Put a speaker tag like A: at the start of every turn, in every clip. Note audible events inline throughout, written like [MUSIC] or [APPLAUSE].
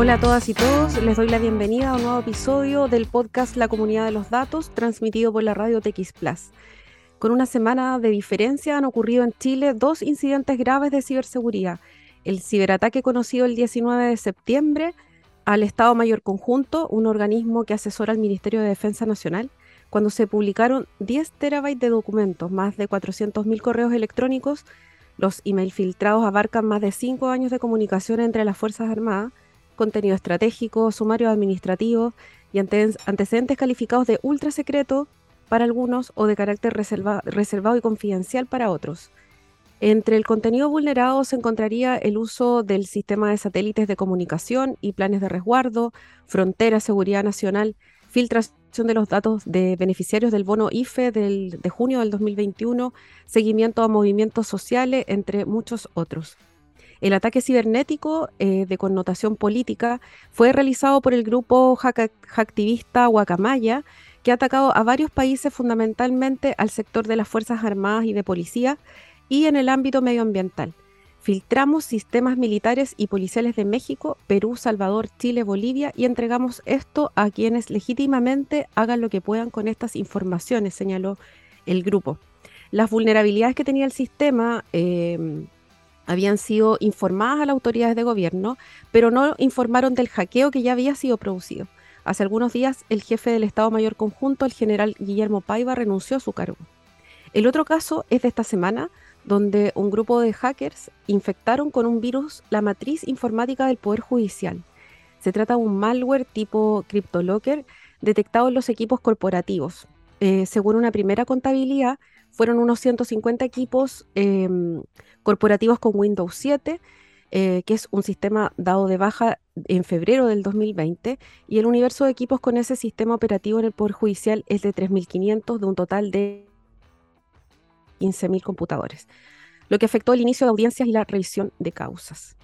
A: Hola a todas y todos, les doy la bienvenida a un nuevo episodio del podcast La Comunidad de los Datos, transmitido por la radio TX Plus. Con una semana de diferencia han ocurrido en Chile dos incidentes graves de ciberseguridad. El ciberataque conocido el 19 de septiembre al Estado Mayor Conjunto, un organismo que asesora al Ministerio de Defensa Nacional, cuando se publicaron 10 terabytes de documentos, más de 400.000 correos electrónicos. Los email filtrados abarcan más de 5 años de comunicación entre las Fuerzas Armadas, contenido estratégico, sumario administrativo y antecedentes calificados de ultra secreto para algunos o de carácter reservado y confidencial para otros. Entre el contenido vulnerado se encontraría el uso del sistema de satélites de comunicación y planes de resguardo, frontera, seguridad nacional, filtración de los datos de beneficiarios del bono IFE del, de junio del 2021, seguimiento a movimientos sociales, entre muchos otros. El ataque cibernético eh, de connotación política fue realizado por el grupo hacktivista Guacamaya, que ha atacado a varios países, fundamentalmente al sector de las Fuerzas Armadas y de Policía, y en el ámbito medioambiental. Filtramos sistemas militares y policiales de México, Perú, Salvador, Chile, Bolivia y entregamos esto a quienes legítimamente hagan lo que puedan con estas informaciones, señaló el grupo. Las vulnerabilidades que tenía el sistema em, habían sido informadas a las autoridades de gobierno, pero no informaron del hackeo que ya había sido producido. Hace algunos días, el jefe del Estado Mayor Conjunto, el general Guillermo Paiva, renunció a su cargo. El otro caso es de esta semana, donde un grupo de hackers infectaron con un virus la matriz informática del Poder Judicial. Se trata de un malware tipo CryptoLocker detectado en los equipos corporativos. Eh, según una primera contabilidad, fueron unos 150 equipos em, corporativos con Windows 7, eh, que es un sistema dado de baja en febrero del 2020, y el universo de equipos con ese sistema operativo en el Poder Judicial es de 3.500 de un total de 15.000 computadores, lo que afectó el inicio de audiencias y la revisión de causas.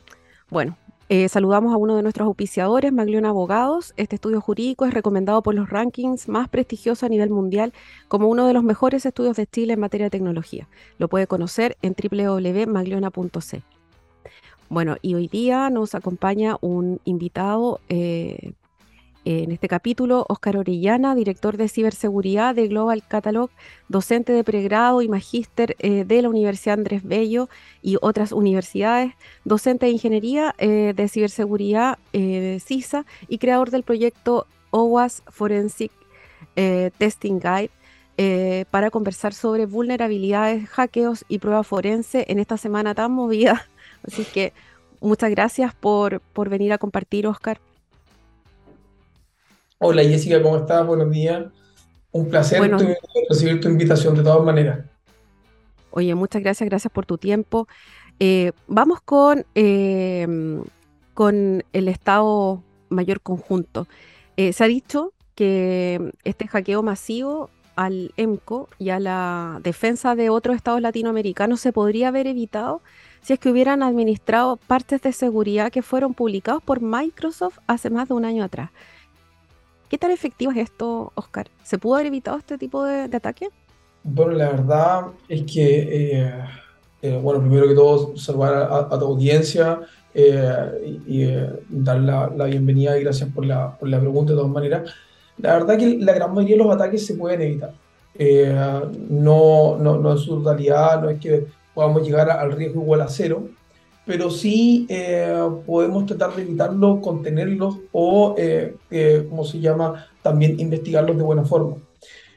A: Bueno, eh, saludamos a uno de nuestros auspiciadores, Maglione Abogados. Este estudio jurídico es recomendado por los rankings más prestigiosos a nivel mundial como uno de los mejores estudios de Chile en materia de tecnología. Lo puede conocer en www.magliona.c. Bueno, y hoy día nos acompaña un invitado eh, en este capítulo, Óscar Orellana, director de ciberseguridad de Global Catalog, docente de pregrado y magíster eh, de la Universidad Andrés Bello y otras universidades, docente de ingeniería eh, de ciberseguridad eh, CISA y creador del proyecto OWASP Forensic Testing Guide. para conversar sobre vulnerabilidades, hackeos y prueba forense en esta semana tan movida. [LAUGHS] Así que muchas gracias por, por venir a compartir, Oscar.
B: Hola Jessica, ¿cómo estás? Buenos días. Un placer recibir tu invitación de todas maneras.
A: Oye, muchas gracias, gracias por tu tiempo. Eh, vamos con, em, con el Estado Mayor Conjunto. Eh, se ha dicho que este hackeo masivo al EMCO y a la defensa de otros estados latinoamericanos se podría haber evitado si es que hubieran administrado partes de seguridad que fueron publicados por Microsoft hace más de un año atrás. ¿Qué tan efectivo es esto, Oscar? ¿Se pudo haber evitado este tipo de, ataque?
B: Bueno, la verdad es que, eh, eh, bueno, primero que todo, saludar a, tu audiencia eh, y, dar la, bienvenida y gracias por la, por la pregunta de todas maneras. La verdad que la gran mayoría de los ataques se pueden evitar. no, no, no en su totalidad, no es que podamos llegar al riesgo igual a cero, pero sí eh, podemos tratar de evitarlo, contenerlos o, eh, eh, como se llama, también investigarlos de buena forma.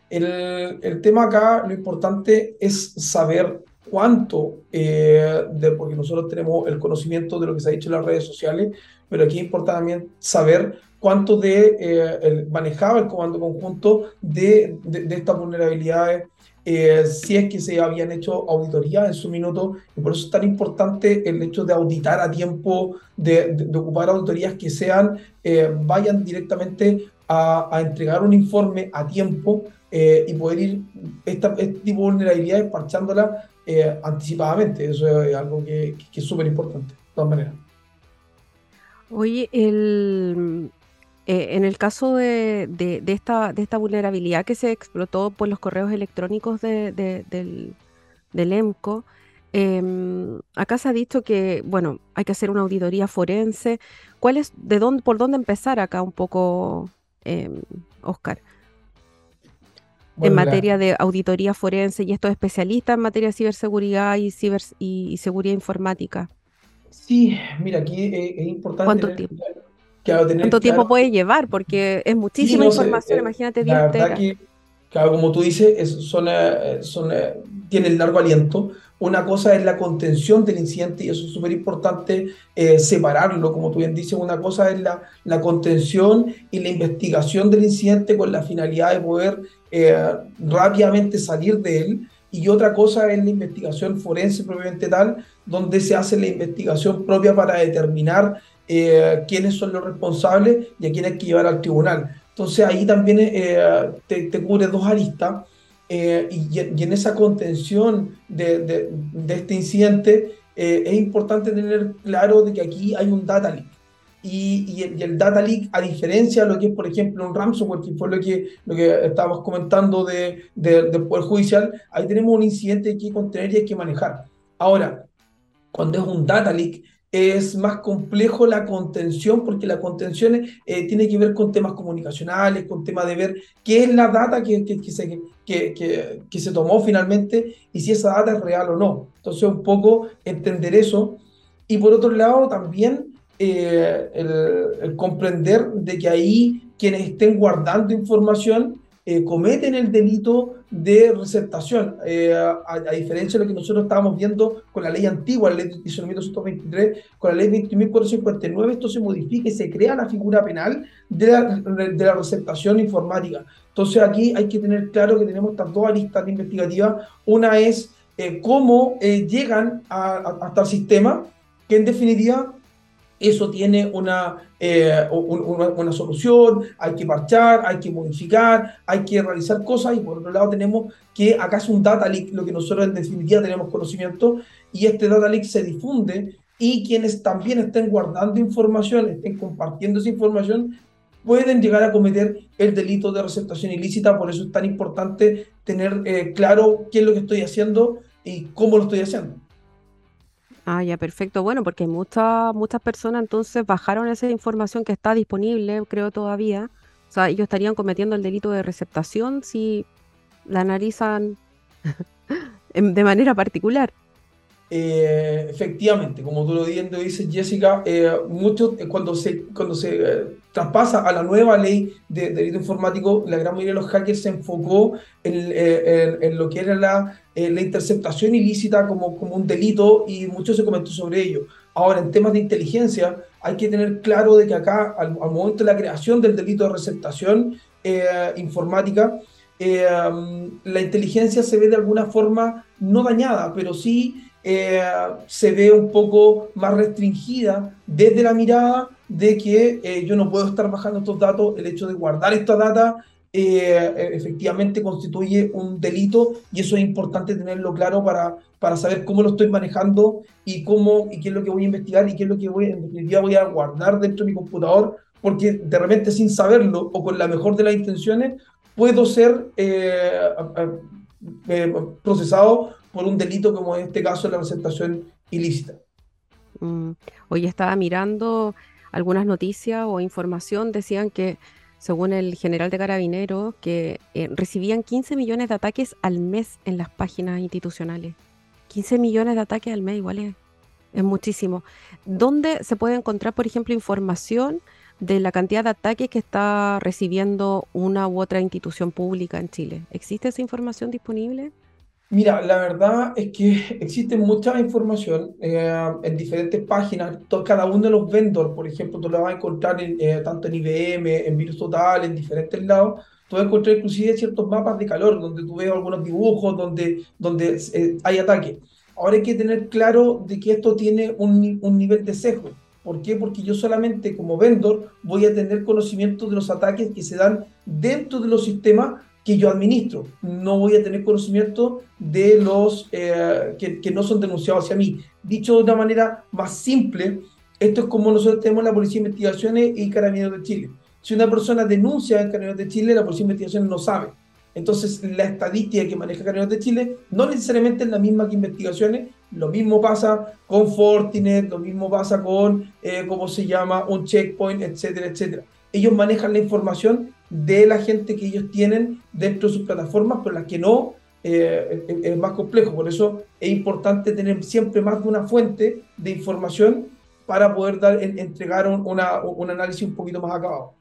B: El, el tema acá, lo importante es saber cuánto, de, porque nosotros tenemos el conocimiento de lo que se ha dicho en las redes sociales, pero aquí importa también saber cuánto de manejaba el comando conjunto de, de, de estas vulnerabilidades eh, si es que se habían hecho auditorías en su minuto, y por eso es tan importante el hecho de auditar a tiempo, de, ocupar auditorías que sean, eh, vayan directamente a, entregar un informe a tiempo eh, y poder ir esta, este tipo de vulnerabilidades parchándola anticipadamente. Eso es algo que, que es súper importante, de todas maneras.
A: Oye, el, eh, en el caso de, esta, de esta vulnerabilidad que se explotó por los correos electrónicos del, EMCO, Em, acá se ha dicho que, bueno, hay que hacer una auditoría forense. ¿Cuál es, de dónde, por dónde empezar acá un poco, Oscar? en materia de auditoría forense y estos especialistas en materia de ciberseguridad y, ciber, y, seguridad informática.
B: Sí, mira, aquí es, importante.
A: ¿Cuánto tiempo? ¿Cuánto tiempo puede llevar? Porque es muchísima información, eh, imagínate
B: la claro, como tú dices, son, eh, son, eh, tienen largo aliento. Una cosa es la contención del incidente y eso es súper importante separarlo, como tú bien dices. Una cosa es la, la contención y la investigación del incidente con la finalidad de poder rápidamente salir de él. Y otra cosa es la investigación forense propiamente tal, donde se hace la investigación propia para determinar eh, quiénes son los responsables y a quién hay que llevar al tribunal. Entonces ahí también eh, te, cubre dos aristas eh, y, en esa contención de, este incidente es importante tener claro de que aquí hay un data leak. Y, el, data leak, a diferencia de lo que es, por ejemplo, un ransomware, que fue lo que, lo que estábamos comentando de, del Poder Judicial, ahí tenemos un incidente que hay que contener y hay que manejar. Ahora, cuando es un data leak, es más complejo la contención, porque la contención eh, tiene que ver con temas comunicacionales, con temas de ver qué es la data que, que, se, que, que, se tomó finalmente y si esa data es real o no. Entonces, un poco entender eso. Y por otro lado, también eh, el, comprender de que ahí quienes estén guardando información eh, cometen el delito de receptación, eh, a, diferencia de lo que nosotros estábamos viendo con la ley antigua, la ley de 1923, con la ley 21.459, esto se modifica y se crea la figura penal de la, de la receptación informática. Entonces aquí hay que tener claro que tenemos estas dos aristas investigativas. Una es eh, cómo llegan hasta el sistema, que en definitiva eso tiene una, eh, una, solución, hay que parchar, hay que modificar, hay que realizar cosas y por otro lado tenemos que acá es un data leak, lo que nosotros en definitiva tenemos conocimiento y este data leak se difunde y quienes también estén guardando información, estén compartiendo esa información, pueden llegar a cometer el delito de receptación ilícita, por eso es tan importante tener eh, claro qué es lo que estoy haciendo y cómo lo estoy haciendo.
A: Ah, ya, perfecto. Bueno, porque muchas, muchas personas entonces bajaron esa información que está disponible, creo todavía. O sea, ellos estarían cometiendo el delito de receptación si la analizan [LAUGHS] de manera particular.
B: Eh, efectivamente, como tú lo dices, Jessica, eh, muchos, eh, cuando se, cuando se traspasa a la nueva ley de, delito informático, la gran mayoría de los hackers se enfocó en, en, lo que era la, la, interceptación ilícita como, como un delito y mucho se comentó sobre ello. Ahora, en temas de inteligencia, hay que tener claro de que acá, al, momento de la creación del delito de receptación informática, la inteligencia se ve de alguna forma no dañada, pero sí eh, se ve un poco más restringida desde la mirada de que eh, yo no puedo estar bajando estos datos, el hecho de guardar esta data eh, efectivamente constituye un delito y eso es importante tenerlo claro para, para saber cómo lo estoy manejando y cómo y qué es lo que voy a investigar y qué es lo que voy, en definitiva voy a guardar dentro de mi computador porque de repente sin saberlo o con la mejor de las intenciones puedo ser procesado por un delito como en este caso la receptación ilícita.
A: Mm. Hoy estaba mirando algunas noticias o información, decían que según el general de carabineros, que eh, recibían 15 millones de ataques al mes en las páginas institucionales. 15 millones de ataques al mes, igual es, es muchísimo. ¿Dónde se puede encontrar, por ejemplo, información de la cantidad de ataques que está recibiendo una u otra institución pública en Chile? ¿Existe esa información disponible?
B: Mira, la verdad es que [LAUGHS] existe mucha información eh, en diferentes páginas. cada uno de los vendors, por ejemplo, tú lo vas a encontrar eh, tanto en IBM, en Virus Total, en diferentes lados. Tú vas a encontrar inclusive ciertos mapas de calor donde tú ves algunos dibujos, donde, donde eh, hay ataques. Ahora hay que tener claro de que esto tiene un, un nivel de sesgo. ¿Por qué? Porque yo solamente como vendor voy a tener conocimiento de los ataques que se dan dentro de los sistemas que yo administro. No voy a tener conocimiento de los eh, que, no son denunciados hacia mí. Dicho de una manera más simple, esto es como nosotros tenemos la Policía de Investigaciones y Carabineros de Chile. Si una persona denuncia en Carabineros de Chile, la Policía de Investigaciones no sabe. Entonces, la estadística que maneja Carabineros de Chile no necesariamente es la misma que investigaciones Lo mismo pasa con Fortinet, lo mismo pasa con, eh, ¿cómo se llama?, un checkpoint, etcétera, etcétera. Ellos manejan la información de la gente que ellos tienen dentro de sus plataformas, pero las que no, eh, es más complejo. Por eso es importante tener siempre más de una fuente de información para poder dar, entregar un, un análisis un poquito más acabado.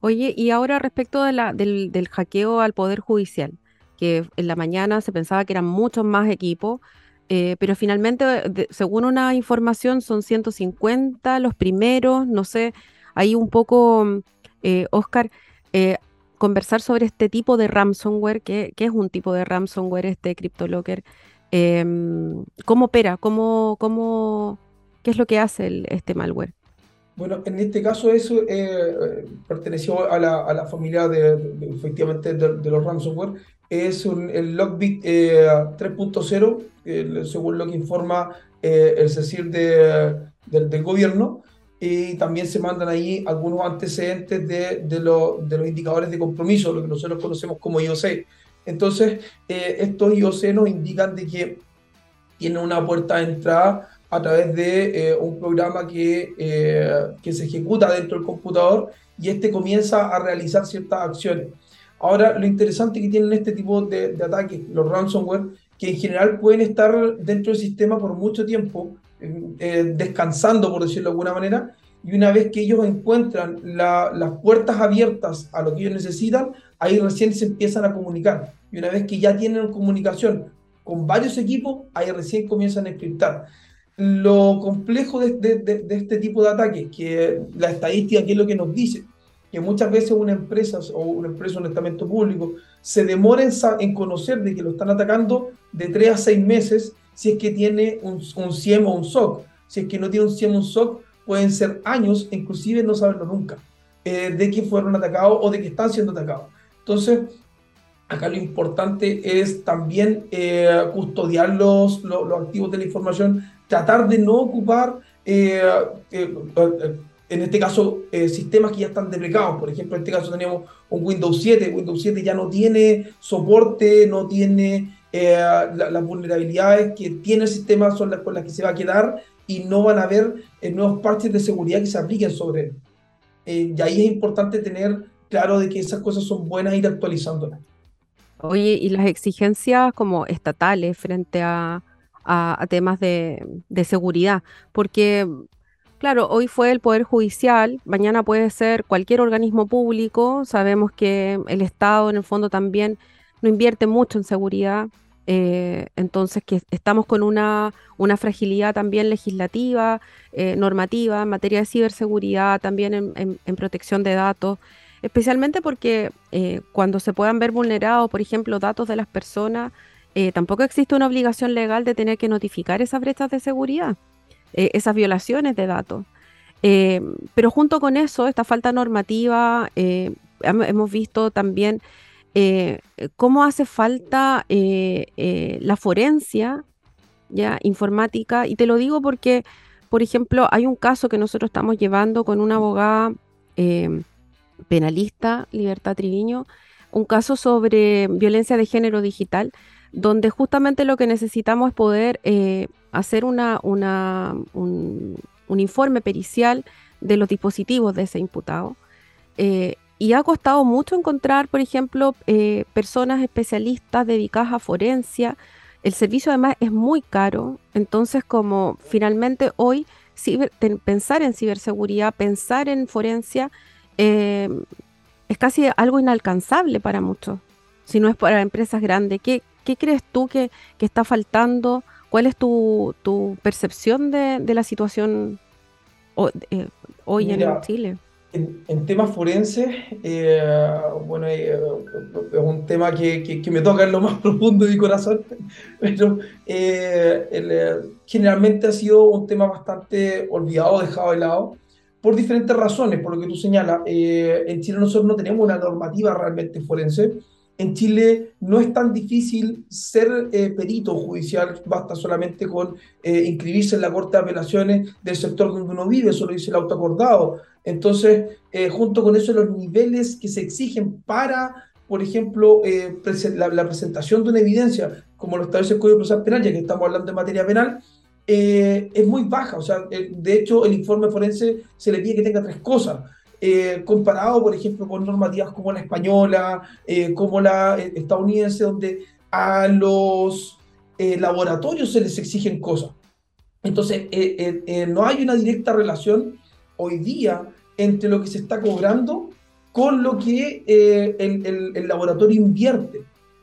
A: Oye, y ahora respecto de la, del, del hackeo al Poder Judicial, que en la mañana se pensaba que eran muchos más equipos, eh, pero finalmente, según una información, son 150 los primeros, no sé, ahí un poco, eh, Oscar, eh, conversar sobre este tipo de ransomware, ¿qué, es un tipo de ransomware este CryptoLocker? Em, ¿Cómo opera? ¿Cómo, ¿Qué es lo que hace este malware?
B: Bueno, en este caso eso eh, perteneció a la, familia de, efectivamente de, los ransomware. Es un, el Logbit 3.0, eh, según lo que informa el CECIR de, del gobierno. Y también se mandan ahí algunos antecedentes de, de, lo, de los indicadores de compromiso, lo que nosotros conocemos como IOC. Entonces, estos IOC nos indican de que tiene una puerta de entrada a través de eh, un programa que, eh, que se ejecuta dentro del computador y este comienza a realizar ciertas acciones. Ahora, lo interesante que tienen este tipo de, de ataques, los ransomware, que en general pueden estar dentro del sistema por mucho tiempo, eh, descansando, por decirlo de alguna manera, y una vez que ellos encuentran las puertas abiertas a lo que ellos necesitan, ahí recién se empiezan a comunicar. Y una vez que ya tienen comunicación con varios equipos, ahí recién comienzan a encriptar lo complejo de, este tipo de ataques, que la estadística, que es lo que nos dice, que muchas veces una empresa o una empresa, un estamento público, se demora en, conocer de que lo están atacando de 3 a 6 meses si es que tiene un, un CIEM o un SOC. Si es que no tiene un CIEM o un SOC, pueden ser años, inclusive no saberlo nunca, eh, de que fueron atacados o de que están siendo atacados. Entonces, acá lo importante es también eh, custodiar los, los, activos de la información tratar de no ocupar, eh, en este caso, sistemas que ya están deplegados. Por ejemplo, en este caso teníamos un Windows 7. Windows 7 ya no tiene soporte, no tiene las vulnerabilidades que tiene el sistema, son las con las que se va a quedar y no van a haber nuevos parches de seguridad que se apliquen sobre él. y ahí es importante tener claro de que esas cosas son buenas e ir actualizándolas.
A: Oye, y las exigencias como estatales frente a, a, temas de, seguridad, porque Claro, hoy fue el Poder Judicial, mañana puede ser cualquier organismo público. Sabemos que el Estado en el fondo también no invierte mucho en seguridad, eh, entonces que estamos con una, una fragilidad también legislativa, eh, normativa en materia de ciberseguridad, también en, protección de datos, especialmente porque eh, cuando se puedan ver vulnerados, por ejemplo, datos de las personas, tampoco existe una obligación legal de tener que notificar esas brechas de seguridad, esas violaciones de datos. Pero junto con eso, esta falta normativa, hemos visto también cómo hace falta la forencia ya informática, y te lo digo porque, por ejemplo, hay un caso que nosotros estamos llevando con una abogada penalista, Libertad Triviño, un caso sobre violencia de género digital, donde justamente lo que necesitamos es poder eh, hacer una, un, informe pericial de los dispositivos de ese imputado. Eh, y ha costado mucho encontrar, por ejemplo, eh, personas especialistas dedicadas a forencia. El servicio además es muy caro, entonces como finalmente hoy pensar en ciberseguridad, pensar en forencia, es casi algo inalcanzable para muchos, si no es para empresas grandes. ¿Qué, ¿Qué crees tú que, está faltando? ¿Cuál es tu, percepción de, la situación eh, hoy en Chile?
B: En, temas forenses, eh, bueno, eh, es un tema que, me toca en lo más [LAUGHS] profundo de mi corazón, pero generalmente ha sido un tema bastante olvidado, dejado de lado, por diferentes razones, por lo que tú señalas. en Chile nosotros no tenemos una normativa realmente forense, en Chile no es tan difícil ser eh, perito judicial, basta solamente con eh, inscribirse en la Corte de Apelaciones del sector donde uno vive, eso lo dice el autoacordado. Entonces, eh, junto con eso, los niveles que se exigen para, por ejemplo, la, presentación de una evidencia, como lo establece el Código Procesal Penal, ya que estamos hablando de materia penal, es muy baja. O sea, de hecho, el informe forense se le pide que tenga tres cosas. Eh, comparado, por ejemplo, con normativas como la española, eh, como la estadounidense, donde a los laboratorios se les exigen cosas. Entonces, no hay una directa relación hoy día entre lo que se está cobrando con lo que el, el, laboratorio invierte.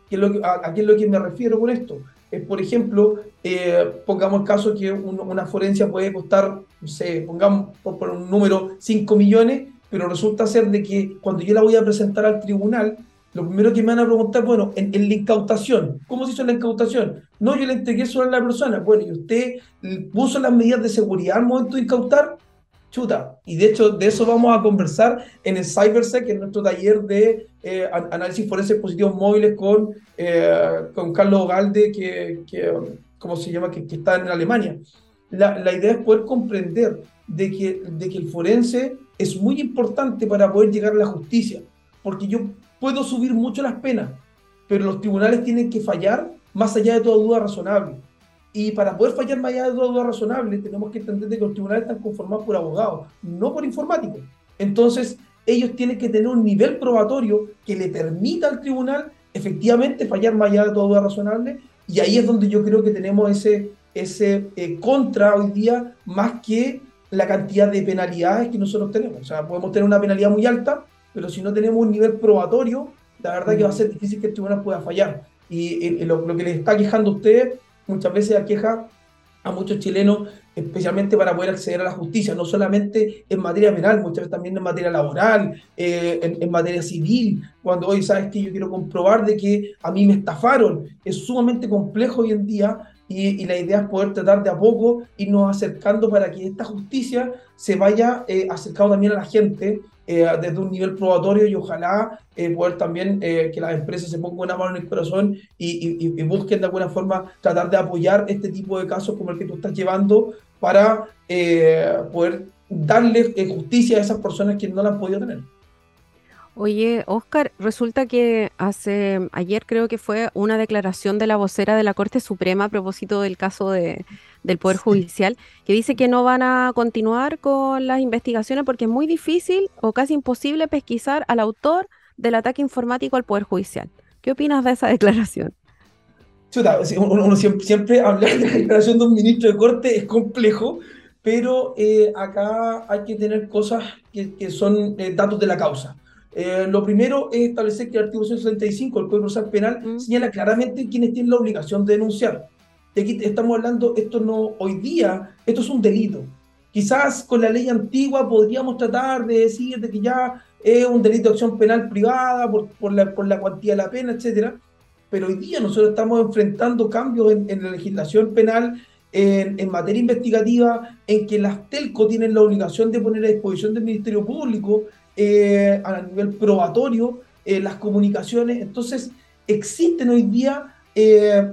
B: ¿Qué es lo que, a, qué es lo que me refiero con esto? Es, por ejemplo, eh, pongamos el caso que una forencia puede costar, no sé, pongamos por, un número 5 millones, pero resulta ser de que cuando yo la voy a presentar al tribunal, lo primero que me van a preguntar, bueno, en, la incautación, ¿cómo se hizo la incautación? No, yo le entregué solo a la persona. Bueno, ¿y usted puso las medidas de seguridad al momento de incautar? chuta. Y de hecho, de eso vamos a conversar en el CyberSec, en nuestro taller de eh, análisis forense de dispositivos móviles con, eh, con Carlos Galde, que, que, ¿cómo se llama?, que, que está en Alemania. La, la, idea es poder comprender de que, de que el forense es muy importante para poder llegar a la justicia, porque yo puedo subir mucho las penas, pero los tribunales tienen que fallar más allá de toda duda razonable. Y para poder fallar más allá de duda razonable, tenemos que entender que los tribunales están conformados por abogados, no por informáticos. Entonces, ellos tienen que tener un nivel probatorio que le permita al tribunal efectivamente fallar más allá de toda duda razonable. Y ahí es donde yo creo que tenemos ese, ese eh, contra hoy día más que la cantidad de penalidades que nosotros tenemos. O sea, podemos tener una penalidad muy alta, pero si no tenemos un nivel probatorio, la verdad que va a ser difícil que el tribunal pueda fallar. Y, lo, lo, que les está quejando a ustedes muchas veces aqueja a muchos chilenos, especialmente para poder acceder a la justicia, no solamente en materia penal, muchas veces también en materia laboral, eh, en, materia civil, cuando hoy sabes que yo quiero comprobar de que a mí me estafaron. Es sumamente complejo hoy en día y, la idea es poder tratar de a poco irnos acercando para que esta justicia se vaya eh, acercando también a la gente eh, desde un nivel probatorio y ojalá eh, poder también eh, que las empresas se pongan una mano en el corazón y, busquen de alguna forma tratar de apoyar este tipo de casos como el que tú estás llevando para poder darle justicia a esas personas que no la han podido tener.
A: Oye, Oscar, resulta que hace ayer creo que fue una declaración de la vocera de la Corte Suprema a propósito del caso de, del Poder Judicial, que dice que no van a continuar con las investigaciones porque es muy difícil o casi imposible pesquisar al autor del ataque informático al Poder Judicial. ¿Qué opinas de esa [LAUGHS] declaración?
B: uno, siempre, hablar de la declaración de un ministro de Corte es complejo, pero eh, acá hay que tener cosas que, son eh, datos de la causa. Eh, lo primero es establecer que el artículo 165 del Código Procesal Penal mm. señala claramente quiénes tienen la obligación de denunciar. Y aquí estamos hablando, esto no, hoy día, esto es un delito. Quizás con la ley antigua podríamos tratar de decir de que ya es un delito de acción penal privada por, por, la, por la cuantía de la pena, etcétera. Pero hoy día nosotros estamos enfrentando cambios en, en la legislación penal en, en, materia investigativa, en que las TELCO tienen la obligación de poner a disposición del Ministerio Público eh, a nivel probatorio, eh, las comunicaciones. Entonces, existen hoy día eh,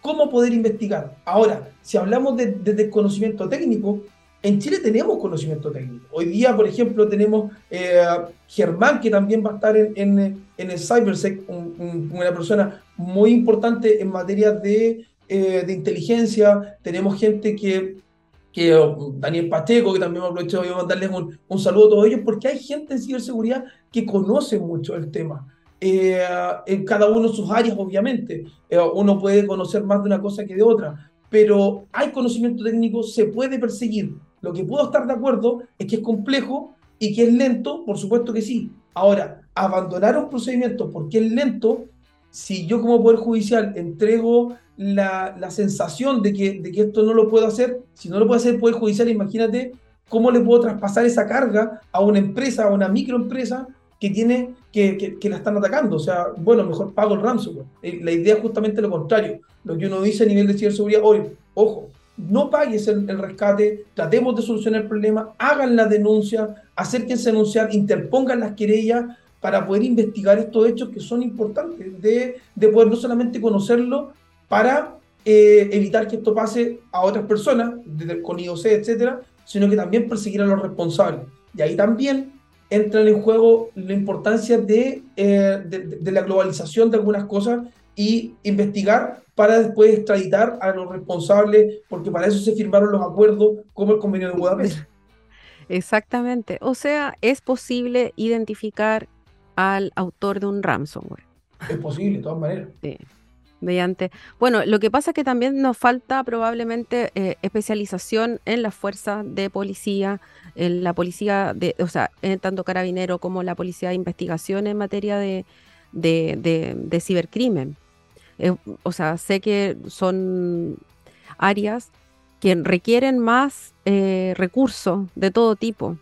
B: cómo poder investigar. Ahora, si hablamos de, de, conocimiento técnico, en Chile tenemos conocimiento técnico. Hoy día, por ejemplo, tenemos Germán, que también va a estar en, en, el CyberSec, una persona muy importante en materia de, de inteligencia. Tenemos gente que que Daniel Pacheco, que también me aprovecho de mandarles un, un, saludo a todos ellos, porque hay gente en ciberseguridad que conoce mucho el tema. Eh, en cada uno de sus áreas, obviamente. Eh, uno puede conocer más de una cosa que de otra, pero hay conocimiento técnico, se puede perseguir. Lo que puedo estar de acuerdo es que es complejo y que es lento, por supuesto que sí. Ahora, abandonar un procedimiento porque es lento, si yo como Poder Judicial entrego la, la, sensación de que, de que esto no lo puedo hacer, si no lo puede hacer el Poder Judicial, imagínate cómo le puedo traspasar esa carga a una empresa, a una microempresa que tiene que, que, la están atacando. O sea, bueno, mejor pago el ransomware. Eh, la idea es justamente lo contrario. Lo que uno dice a nivel de ciberseguridad, oye, ojo, no pagues el, el, rescate, tratemos de solucionar el problema, hagan la denuncia, acérquense a denunciar, interpongan las querellas para poder investigar estos hechos que son importantes, de, de poder no solamente conocerlo, para eh, evitar que esto pase a otras personas, con IOC, etcétera, sino que también perseguir a los responsables. Y ahí también entra en juego la importancia de, eh, de, la globalización de algunas cosas y investigar para después extraditar a los responsables, porque para eso se firmaron los acuerdos como el convenio de Budapest.
A: Exactamente. O sea, es posible identificar al autor de un ransomware.
B: Es posible, de todas maneras.
A: Sí. Mediante. Bueno, lo que pasa es que también nos falta probablemente eh, especialización en las fuerzas de policía, en la policía, de, o sea, en tanto carabinero como la policía de investigación en materia de, de, cibercrimen. Eh, o sea, sé que son áreas que requieren más eh, recursos de todo tipo.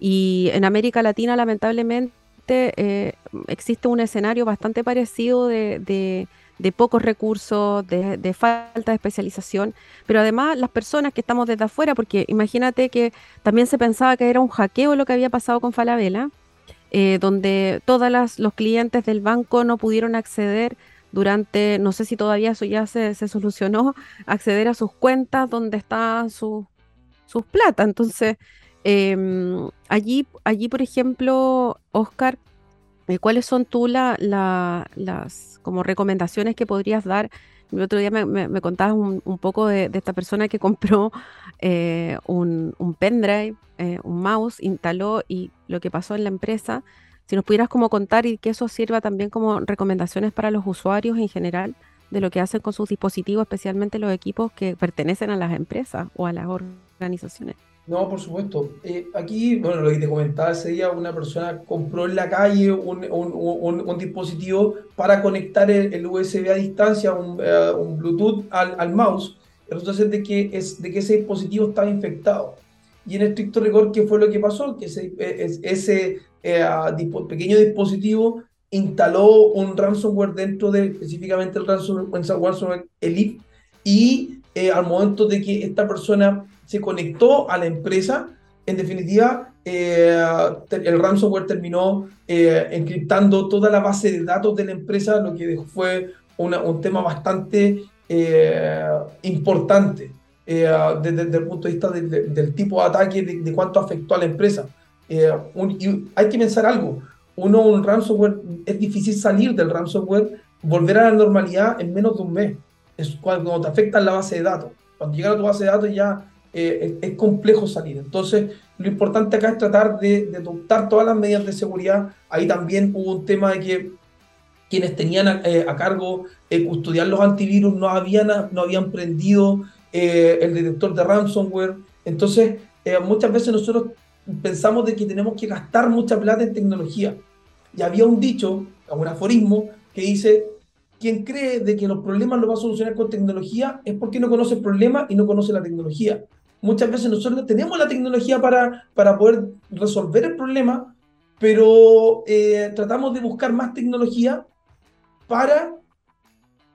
A: Y en América Latina, lamentablemente, eh, existe un escenario bastante parecido de, pocos recursos, de, falta de especialización, pero además las personas que estamos desde afuera, porque imagínate que también se pensaba que era un hackeo lo que había pasado con Falabella, eh, donde todos los clientes del banco no pudieron acceder durante, no sé si todavía eso ya se, solucionó, acceder a sus cuentas donde están sus plata. Entonces, em, allí, allí, por ejemplo, Oscar, eh, ¿cuáles son tú la, las como recomendaciones que podrías dar? El otro día me, contabas un, poco de, esta persona que [LAUGHS] compró eh, un, un, pendrive, eh, un mouse, instaló y lo que pasó en la empresa. Si nos pudieras como contar y que eso sirva también como recomendaciones para los usuarios en general de lo que hacen con sus dispositivos, especialmente los equipos que pertenecen a las empresas o a las organizaciones.
B: No, por supuesto. Eh, aquí, bueno, lo que te comentaba ese día, una persona compró en la calle un, un, un, dispositivo para conectar el, USB a distancia, un, eh, Bluetooth al, al, mouse. Ser de que, es, de que ese dispositivo estaba infectado. Y en estricto rigor, ¿qué fue lo que pasó? Que ese, e, ese eh, pequeño dispositivo instaló un ransomware dentro de específicamente el ransomware, Elite y al momento de que esta persona se conectó a la empresa, en definitiva, eh, el ransomware terminó eh, encriptando toda la base de datos de la empresa, lo que fue un tema bastante eh, importante desde, el punto de vista del tipo de ataque, de, cuánto afectó a la empresa. y hay que pensar algo, uno, un ransomware, es difícil salir del ransomware, volver a la normalidad en menos de un mes. Es cuando te afecta la base de datos. Cuando llega a tu base de datos ya eh, es, complejo salir. Entonces, lo importante acá es tratar de, adoptar todas las medidas de seguridad. Ahí también hubo un tema de que quienes tenían a, eh, cargo eh, custodiar los antivirus no habían, no habían prendido el detector de ransomware. Entonces, muchas veces nosotros pensamos de que tenemos que gastar mucha plata en tecnología. Y había un dicho, un aforismo, que dice, quien cree de que los problemas los va a solucionar con tecnología es porque no conoce el problema y no conoce la tecnología muchas veces nosotros tenemos la tecnología para, para poder resolver el problema, pero eh, tratamos de buscar más tecnología para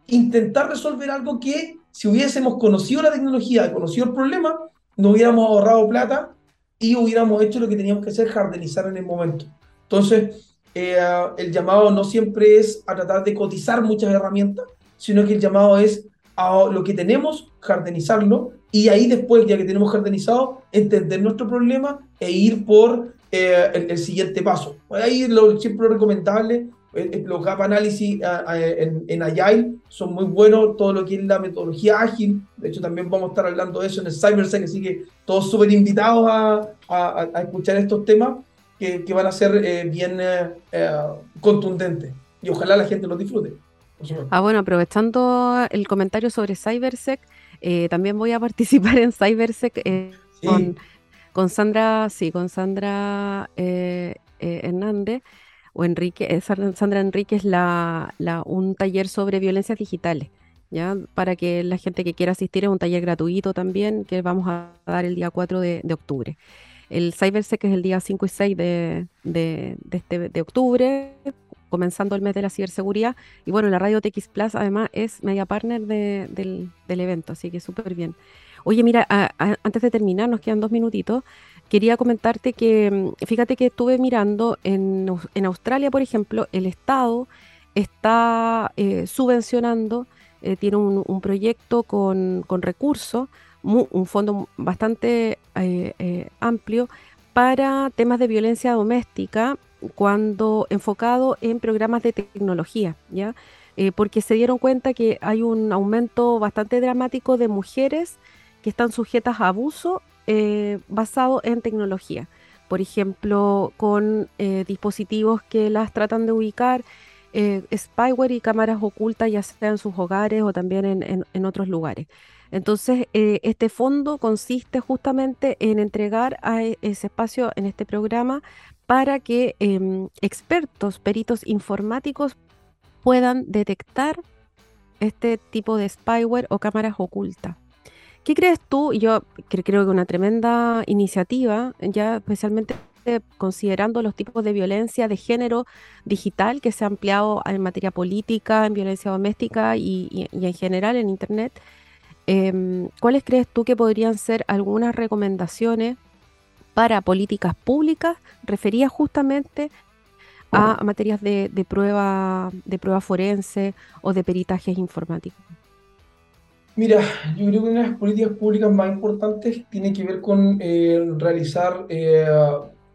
B: intentar resolver algo que si hubiésemos conocido la tecnología, conocido el problema, no hubiéramos ahorrado plata y hubiéramos hecho lo que teníamos que hacer, jardinizar en el momento. Entonces, eh, el llamado no siempre es a tratar de cotizar muchas herramientas, sino que el llamado es a lo que tenemos, jardinizarlo y ahí después, ya que tenemos jardinizado, entender nuestro problema e ir por eh, el, siguiente paso. Ahí lo, siempre lo recomendable, eh, eh, los gap análisis en, en, Agile son muy buenos, todo lo que es la metodología ágil, de hecho también vamos a estar hablando de eso en el CyberSec, así que todos súper invitados a, a, a, escuchar estos temas que, que van a ser bien contundentes y ojalá la gente los disfrute.
A: Ah, bueno, aprovechando el comentario sobre CyberSec, eh, también voy a [LAUGHS] participar en CyberSec eh, con, Sandra, sí, con Sandra eh, Hernández o Enrique, Sandra Enrique es la, un taller sobre violencias digitales. ¿Ya? Para que la gente que quiera asistir es un taller gratuito también que vamos a dar el día 4 de, octubre. El CyberSec es el día 5 y 6 de, de, este, de octubre, comenzando el mes de la ciberseguridad. Y bueno, la radio TX Plus además es media partner del, evento, así que súper bien. Oye, mira, antes de terminar, nos quedan dos minutitos. Quería comentarte que, mm, fíjate que estuve mirando en, Australia, por ejemplo, el Estado está eh, subvencionando, eh, tiene un, proyecto con, recursos, un fondo bastante eh, amplio para temas de violencia doméstica cuando enfocado en programas de tecnología, ¿ya? eh, porque se dieron cuenta que hay un aumento bastante dramático de mujeres que están sujetas a abuso eh, basado en tecnología. Por ejemplo, con eh, dispositivos que las tratan de ubicar, spyware y cámaras ocultas, ya sea en sus hogares o también en otros lugares. Entonces, este fondo consiste justamente en entregar a e, ese espacio en este programa para que em, expertos, peritos informáticos puedan detectar este tipo de spyware o cámaras ocultas. ¿Qué crees tú? Yo creo que una tremenda iniciativa, ya especialmente considerando los tipos de violencia de género digital que se ha ampliado en materia política, en violencia doméstica y en general en Internet. Em, ¿Cuáles crees tú que podrían ser algunas recomendaciones para políticas públicas referidas justamente a, materias de, prueba, de prueba forense o de peritajes informáticos?
B: Mira, yo creo que una de las políticas públicas más importantes tiene que ver con eh, realizar eh,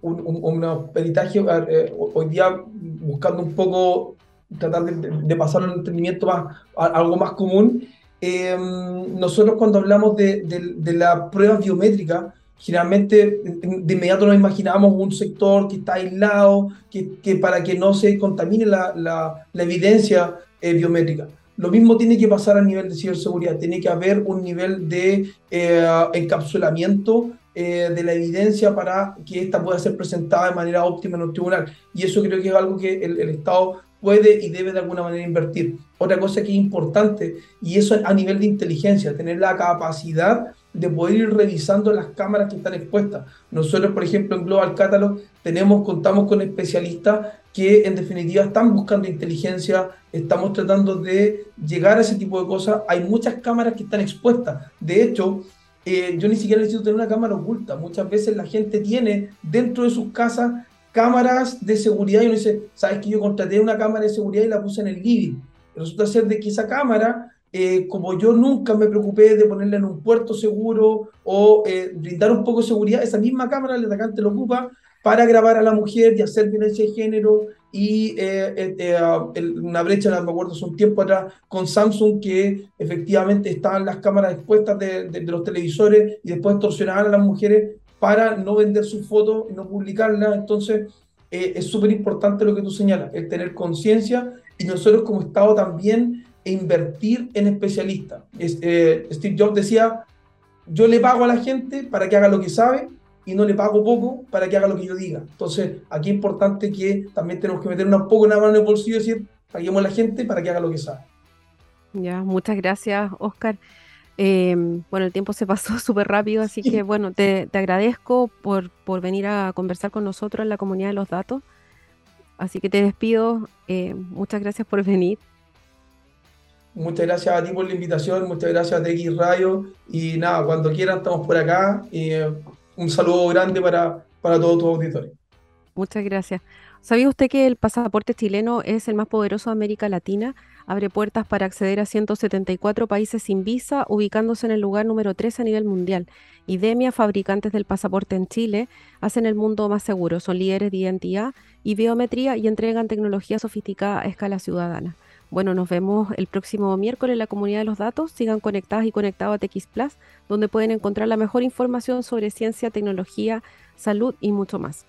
B: un, peritaje, eh, hoy día buscando un poco, tratar de, de pasar un entendimiento más, a, algo más común, Em, nosotros cuando hablamos de, la prueba biométrica, generalmente de inmediato nos imaginamos un sector que está aislado, que, para que no se contamine la, evidencia eh, biométrica. Lo mismo tiene que pasar a nivel de ciberseguridad, tiene que haber un nivel de eh, encapsulamiento eh, de la evidencia para que ésta pueda ser presentada de manera óptima en el tribunal. Y eso creo que es algo que el, el Estado puede y debe de alguna manera invertir. Otra cosa que es importante, y eso a nivel de inteligencia, tener la capacidad de poder ir revisando las cámaras que están expuestas. Nosotros, por ejemplo, en Global Catalog tenemos, contamos con especialistas que en definitiva están buscando inteligencia, estamos tratando de llegar a ese tipo de cosas. Hay muchas cámaras que están expuestas. De hecho, eh, yo ni siquiera necesito tener una cámara oculta. Muchas veces la gente tiene dentro de sus casas cámaras de seguridad y uno dice, sabes que yo contraté una cámara de seguridad y la puse en el living. Resulta ser de que esa cámara, eh, como yo nunca me preocupé de ponerla en un puerto seguro o eh, brindar un poco de seguridad, esa misma cámara el atacante lo ocupa para grabar a la mujer y hacer violencia de género y eh, una brecha, me acuerdo, hace un tiempo atrás con Samsung que efectivamente estaban las cámaras expuestas de, de los televisores y después torsionaban a las mujeres para no vender sus fotos y no publicarlas. Entonces, eh, es súper importante lo que tú señalas, el tener conciencia y nosotros como Estado también invertir en especialistas. Eh, Steve Jobs decía, yo le pago a la gente para que haga lo que sabe y no le pago poco para que haga lo que yo diga. Entonces, aquí es importante que también tenemos que meter un poco una mano en el bolsillo y decir, paguemos a la gente para que haga lo que sabe.
A: Ya, muchas gracias, Oscar. Em, bueno, el tiempo se pasó [LAUGHS] súper rápido, así que bueno, te, agradezco por, por, venir a conversar con nosotros en la comunidad de los datos. Así que te despido. Eh, muchas gracias por venir.
B: Muchas gracias a ti por la invitación, muchas gracias a TX Radio y nada, cuando quieran estamos por acá y eh, un saludo grande para, para todos tus auditores.
A: Muchas gracias. ¿Sabía usted que el pasaporte chileno es el más poderoso de América Latina? Abre puertas para acceder a 174 países sin visa, ubicándose en el lugar número 3 a nivel mundial. IDEMIA, fabricantes del pasaporte en Chile, hacen el mundo más seguro. Son líderes de identidad y biometría y entregan tecnología sofisticada a escala ciudadana. Bueno, nos vemos el próximo miércoles en la comunidad de los datos. Sigan conectadas y conectados a TX Plus, donde pueden encontrar la mejor información sobre ciencia, tecnología, salud y mucho más.